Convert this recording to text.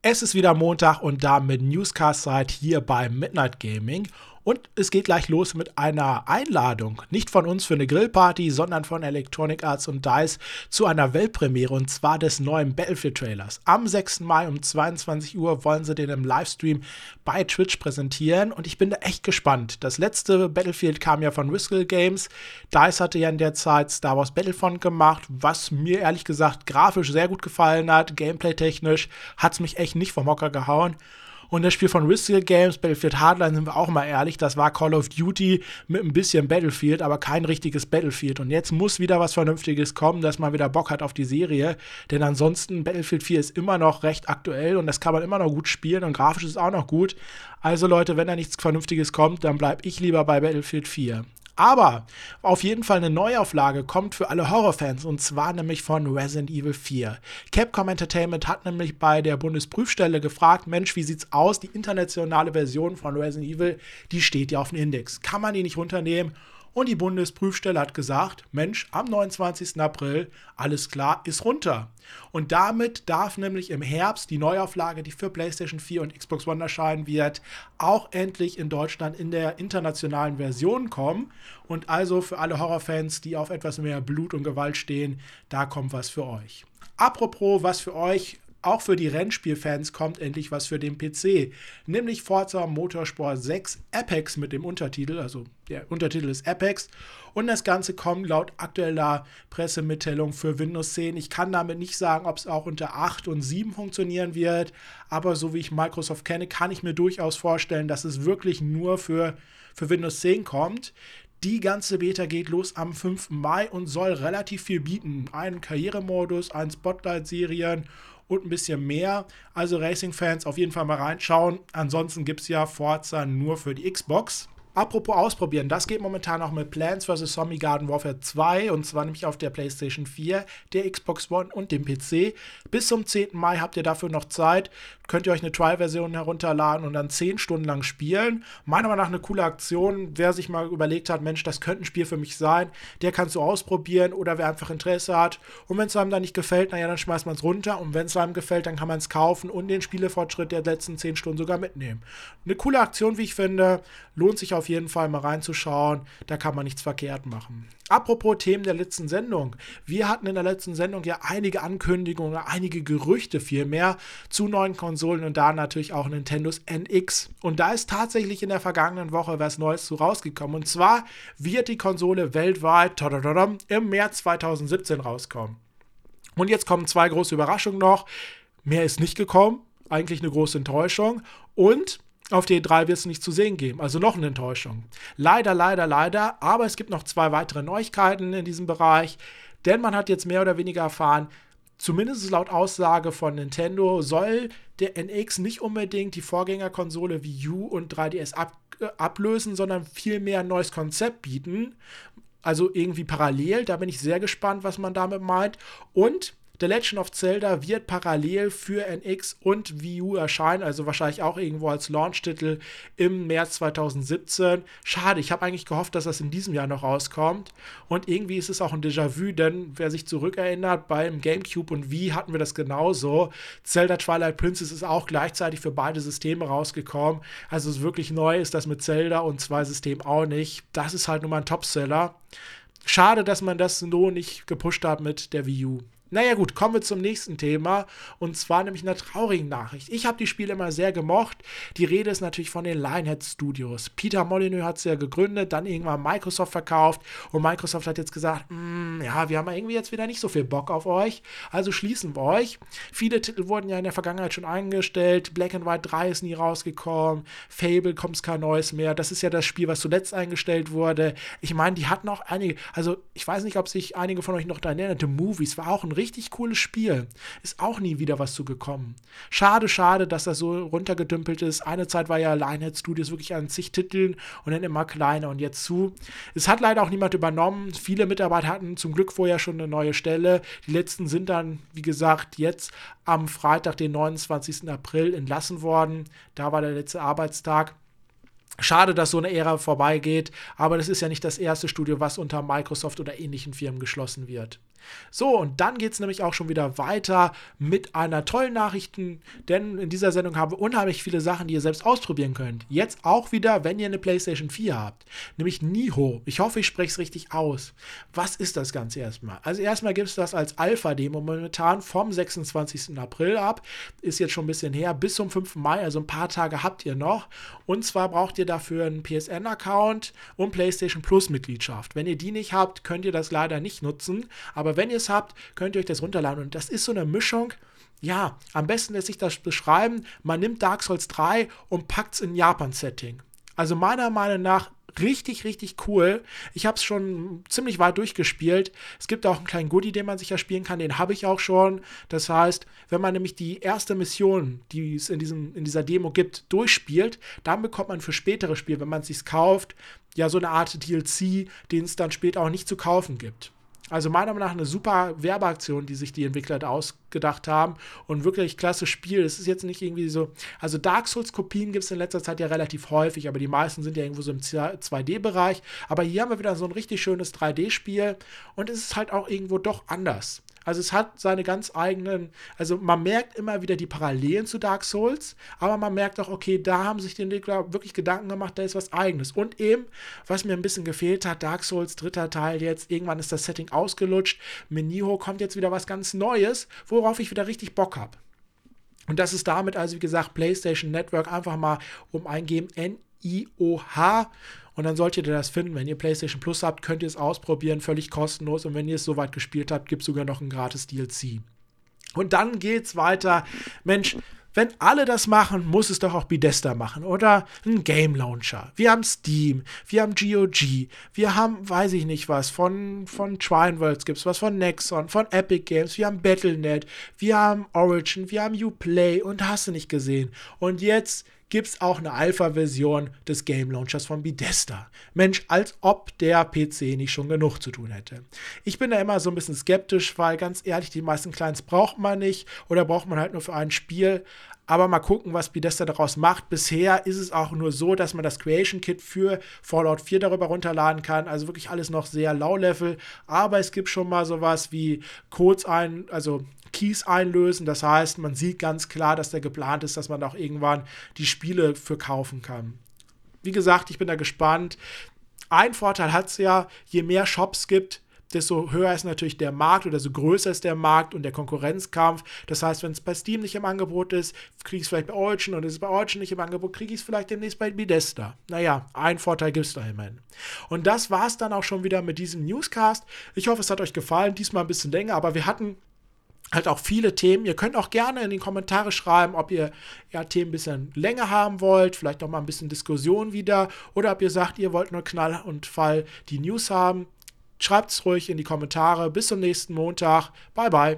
Es ist wieder Montag und damit Newscast-Zeit hier bei Midnight Gaming. Und es geht gleich los mit einer Einladung. Nicht von uns für eine Grillparty, sondern von Electronic Arts und DICE zu einer Weltpremiere und zwar des neuen Battlefield-Trailers. Am 6. Mai um 22 Uhr wollen sie den im Livestream bei Twitch präsentieren und ich bin da echt gespannt. Das letzte Battlefield kam ja von Riscal Games. DICE hatte ja in der Zeit Star Wars Battlefront gemacht, was mir ehrlich gesagt grafisch sehr gut gefallen hat. Gameplay-technisch hat es mich echt nicht vom Hocker gehauen. Und das Spiel von Risky Games, Battlefield Hardline, sind wir auch mal ehrlich, das war Call of Duty mit ein bisschen Battlefield, aber kein richtiges Battlefield. Und jetzt muss wieder was Vernünftiges kommen, dass man wieder Bock hat auf die Serie. Denn ansonsten, Battlefield 4 ist immer noch recht aktuell und das kann man immer noch gut spielen und grafisch ist auch noch gut. Also Leute, wenn da nichts Vernünftiges kommt, dann bleibe ich lieber bei Battlefield 4. Aber auf jeden Fall eine Neuauflage kommt für alle Horrorfans und zwar nämlich von Resident Evil 4. Capcom Entertainment hat nämlich bei der Bundesprüfstelle gefragt, Mensch, wie sieht's aus? Die internationale Version von Resident Evil, die steht ja auf dem Index. Kann man die nicht runternehmen? Und die Bundesprüfstelle hat gesagt, Mensch, am 29. April, alles klar, ist runter. Und damit darf nämlich im Herbst die Neuauflage, die für PlayStation 4 und Xbox One erscheinen wird, auch endlich in Deutschland in der internationalen Version kommen. Und also für alle Horrorfans, die auf etwas mehr Blut und Gewalt stehen, da kommt was für euch. Apropos was für euch, auch für die Rennspielfans kommt endlich was für den PC, nämlich Forza Motorsport 6 Apex mit dem Untertitel, also der Untertitel ist Apex und das Ganze kommt laut aktueller Pressemitteilung für Windows 10. Ich kann damit nicht sagen, ob es auch unter 8 und 7 funktionieren wird, aber so wie ich Microsoft kenne, kann ich mir durchaus vorstellen, dass es wirklich nur für, für Windows 10 kommt. Die ganze Beta geht los am 5. Mai und soll relativ viel bieten. Einen Karrieremodus, einen Spotlight-Serien und ein bisschen mehr. Also Racing-Fans auf jeden Fall mal reinschauen. Ansonsten gibt es ja Forza nur für die Xbox. Apropos ausprobieren, das geht momentan auch mit Plants vs. Zombie Garden Warfare 2 und zwar nämlich auf der PlayStation 4, der Xbox One und dem PC. Bis zum 10. Mai habt ihr dafür noch Zeit. Könnt ihr euch eine Trial-Version herunterladen und dann 10 Stunden lang spielen. Meiner Meinung nach eine coole Aktion. Wer sich mal überlegt hat, Mensch, das könnte ein Spiel für mich sein, der kann es so ausprobieren oder wer einfach Interesse hat. Und wenn es einem dann nicht gefällt, naja, dann schmeißt man es runter und wenn es einem gefällt, dann kann man es kaufen und den Spielefortschritt der letzten 10 Stunden sogar mitnehmen. Eine coole Aktion, wie ich finde. Lohnt sich auf jeden Fall mal reinzuschauen. Da kann man nichts verkehrt machen. Apropos Themen der letzten Sendung. Wir hatten in der letzten Sendung ja einige Ankündigungen, einige Gerüchte vielmehr zu neuen Konsolen und da natürlich auch Nintendos NX. Und da ist tatsächlich in der vergangenen Woche was Neues zu rausgekommen. Und zwar wird die Konsole weltweit im März 2017 rauskommen. Und jetzt kommen zwei große Überraschungen noch. Mehr ist nicht gekommen. Eigentlich eine große Enttäuschung. Und auf der E3 wird es nicht zu sehen geben. Also noch eine Enttäuschung. Leider, leider, leider. Aber es gibt noch zwei weitere Neuigkeiten in diesem Bereich. Denn man hat jetzt mehr oder weniger erfahren, zumindest laut Aussage von Nintendo, soll der NX nicht unbedingt die Vorgängerkonsole Wii U und 3DS ab, äh, ablösen, sondern vielmehr ein neues Konzept bieten. Also irgendwie parallel. Da bin ich sehr gespannt, was man damit meint. Und The Legend of Zelda wird parallel für NX und Wii U erscheinen, also wahrscheinlich auch irgendwo als Launch-Titel im März 2017. Schade, ich habe eigentlich gehofft, dass das in diesem Jahr noch rauskommt. Und irgendwie ist es auch ein Déjà-vu, denn wer sich zurückerinnert, beim GameCube und Wii hatten wir das genauso. Zelda Twilight Princess ist auch gleichzeitig für beide Systeme rausgekommen. Also wirklich neu ist das mit Zelda und zwei Systemen auch nicht. Das ist halt nun mal ein Topseller. Schade, dass man das so nicht gepusht hat mit der Wii U. Naja gut, kommen wir zum nächsten Thema und zwar nämlich einer traurigen Nachricht. Ich habe die Spiele immer sehr gemocht. Die Rede ist natürlich von den Lionhead Studios. Peter Molyneux hat sie ja gegründet, dann irgendwann Microsoft verkauft und Microsoft hat jetzt gesagt, mm, ja, wir haben irgendwie jetzt wieder nicht so viel Bock auf euch, also schließen wir euch. Viele Titel wurden ja in der Vergangenheit schon eingestellt. Black and White 3 ist nie rausgekommen. Fable kommt kein neues mehr. Das ist ja das Spiel, was zuletzt eingestellt wurde. Ich meine, die hatten auch einige, also ich weiß nicht, ob sich einige von euch noch daran erinnern, The Movies war auch ein richtig cooles Spiel. Ist auch nie wieder was zu gekommen. Schade, schade, dass das so runtergedümpelt ist. Eine Zeit war ja Lionhead Studios wirklich an zig Titeln und dann immer kleiner und jetzt zu. Es hat leider auch niemand übernommen. Viele Mitarbeiter hatten zum Glück vorher schon eine neue Stelle. Die letzten sind dann, wie gesagt, jetzt am Freitag, den 29. April entlassen worden. Da war der letzte Arbeitstag. Schade, dass so eine Ära vorbeigeht, aber das ist ja nicht das erste Studio, was unter Microsoft oder ähnlichen Firmen geschlossen wird. So, und dann geht es nämlich auch schon wieder weiter mit einer tollen Nachrichten, denn in dieser Sendung haben wir unheimlich viele Sachen, die ihr selbst ausprobieren könnt. Jetzt auch wieder, wenn ihr eine PlayStation 4 habt, nämlich Niho. Ich hoffe, ich spreche es richtig aus. Was ist das Ganze erstmal? Also erstmal gibt es das als Alpha-Demo momentan vom 26. April ab. Ist jetzt schon ein bisschen her, bis zum 5. Mai, also ein paar Tage habt ihr noch. Und zwar braucht ihr dafür einen PSN-Account und PlayStation Plus-Mitgliedschaft. Wenn ihr die nicht habt, könnt ihr das leider nicht nutzen. Aber wenn ihr es habt, könnt ihr euch das runterladen. Und das ist so eine Mischung. Ja, am besten lässt sich das beschreiben. Man nimmt Dark Souls 3 und packt es in Japan-Setting. Also meiner Meinung nach richtig, richtig cool. Ich habe es schon ziemlich weit durchgespielt. Es gibt auch einen kleinen Goodie, den man sich ja spielen kann. Den habe ich auch schon. Das heißt, wenn man nämlich die erste Mission, die es in, diesem, in dieser Demo gibt, durchspielt, dann bekommt man für spätere Spiele, wenn man es sich kauft, ja so eine Art DLC, den es dann später auch nicht zu kaufen gibt. Also meiner Meinung nach eine super Werbeaktion, die sich die Entwickler da ausgedacht haben und wirklich klasse Spiel. Es ist jetzt nicht irgendwie so, also Dark Souls Kopien gibt es in letzter Zeit ja relativ häufig, aber die meisten sind ja irgendwo so im 2D-Bereich. Aber hier haben wir wieder so ein richtig schönes 3D-Spiel und es ist halt auch irgendwo doch anders. Also es hat seine ganz eigenen, also man merkt immer wieder die Parallelen zu Dark Souls, aber man merkt auch, okay, da haben sich die Entwickler wirklich Gedanken gemacht, da ist was eigenes. Und eben, was mir ein bisschen gefehlt hat, Dark Souls dritter Teil jetzt, irgendwann ist das Setting ausgelutscht, mit Niho kommt jetzt wieder was ganz Neues, worauf ich wieder richtig Bock habe. Und das ist damit also, wie gesagt, PlayStation Network einfach mal um eingeben, N-I-O-H und dann solltet ihr das finden. Wenn ihr PlayStation Plus habt, könnt ihr es ausprobieren, völlig kostenlos. Und wenn ihr es soweit gespielt habt, gibt es sogar noch ein gratis DLC. Und dann geht's weiter. Mensch, wenn alle das machen, muss es doch auch Bethesda machen oder ein Game Launcher. Wir haben Steam, wir haben GOG, wir haben, weiß ich nicht was, von, von Trineworlds gibt es was, von Nexon, von Epic Games, wir haben Battle.net, wir haben Origin, wir haben Uplay und hast du nicht gesehen. Und jetzt gibt es auch eine Alpha-Version des Game Launchers von Bethesda. Mensch, als ob der PC nicht schon genug zu tun hätte. Ich bin da immer so ein bisschen skeptisch, weil ganz ehrlich, die meisten Clients braucht man nicht oder braucht man halt nur für ein Spiel. Aber mal gucken, was Bethesda daraus macht. Bisher ist es auch nur so, dass man das Creation Kit für Fallout 4 darüber runterladen kann. Also wirklich alles noch sehr low-level. Aber es gibt schon mal sowas wie Codes ein, also Keys einlösen. Das heißt, man sieht ganz klar, dass der geplant ist, dass man auch irgendwann die Spiele für kaufen kann. Wie gesagt, ich bin da gespannt. Ein Vorteil hat es ja, je mehr Shops gibt, desto höher ist natürlich der Markt oder desto größer ist der Markt und der Konkurrenzkampf. Das heißt, wenn es bei Steam nicht im Angebot ist, kriege ich es vielleicht bei Origin und ist es bei Origin nicht im Angebot, kriege ich es vielleicht demnächst bei Bethesda. Naja, ein Vorteil gibt es da immerhin. Und das war es dann auch schon wieder mit diesem Newscast. Ich hoffe, es hat euch gefallen. Diesmal ein bisschen länger, aber wir hatten halt auch viele Themen. Ihr könnt auch gerne in die Kommentare schreiben, ob ihr ja, Themen ein bisschen länger haben wollt, vielleicht auch mal ein bisschen Diskussion wieder, oder ob ihr sagt, ihr wollt nur Knall und Fall die News haben. Schreibt es ruhig in die Kommentare. Bis zum nächsten Montag. Bye, bye.